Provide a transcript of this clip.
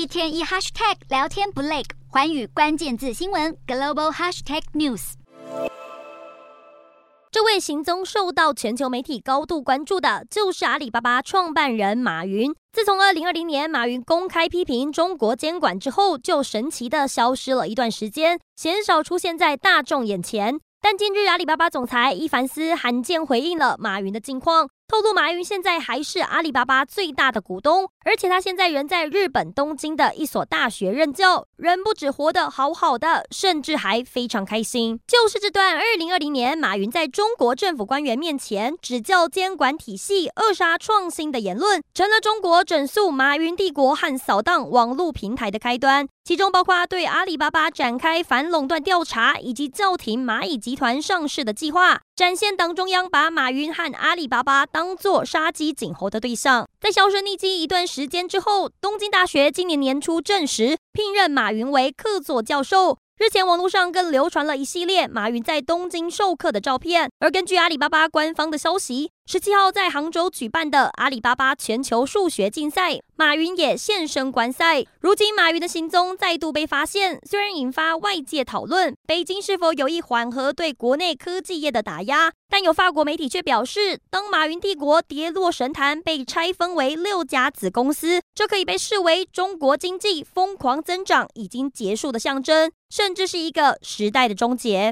一天一 hashtag 聊天不累，寰宇关键字新闻 global hashtag news。这位行踪受到全球媒体高度关注的，就是阿里巴巴创办人马云。自从二零二零年马云公开批评中国监管之后，就神奇的消失了一段时间，鲜少出现在大众眼前。但近日，阿里巴巴总裁伊凡斯罕见回应了马云的近况。透露，马云现在还是阿里巴巴最大的股东，而且他现在人在日本东京的一所大学任教，人不止活得好好的，甚至还非常开心。就是这段二零二零年马云在中国政府官员面前指教监管体系、扼杀创新的言论，成了中国整肃马云帝国和扫荡网络平台的开端。其中包括对阿里巴巴展开反垄断调查，以及叫停蚂蚁集团上市的计划，展现党中央把马云和阿里巴巴当作杀鸡儆猴的对象。在销声匿迹一段时间之后，东京大学今年年初证实聘任马云为客座教授。日前，网络上更流传了一系列马云在东京授课的照片。而根据阿里巴巴官方的消息，十七号在杭州举办的阿里巴巴全球数学竞赛，马云也现身观赛。如今，马云的行踪再度被发现，虽然引发外界讨论，北京是否有意缓和对国内科技业的打压，但有法国媒体却表示，当马云帝国跌落神坛，被拆分为六家子公司，这可以被视为中国经济疯狂增长已经结束的象征。甚至是一个时代的终结。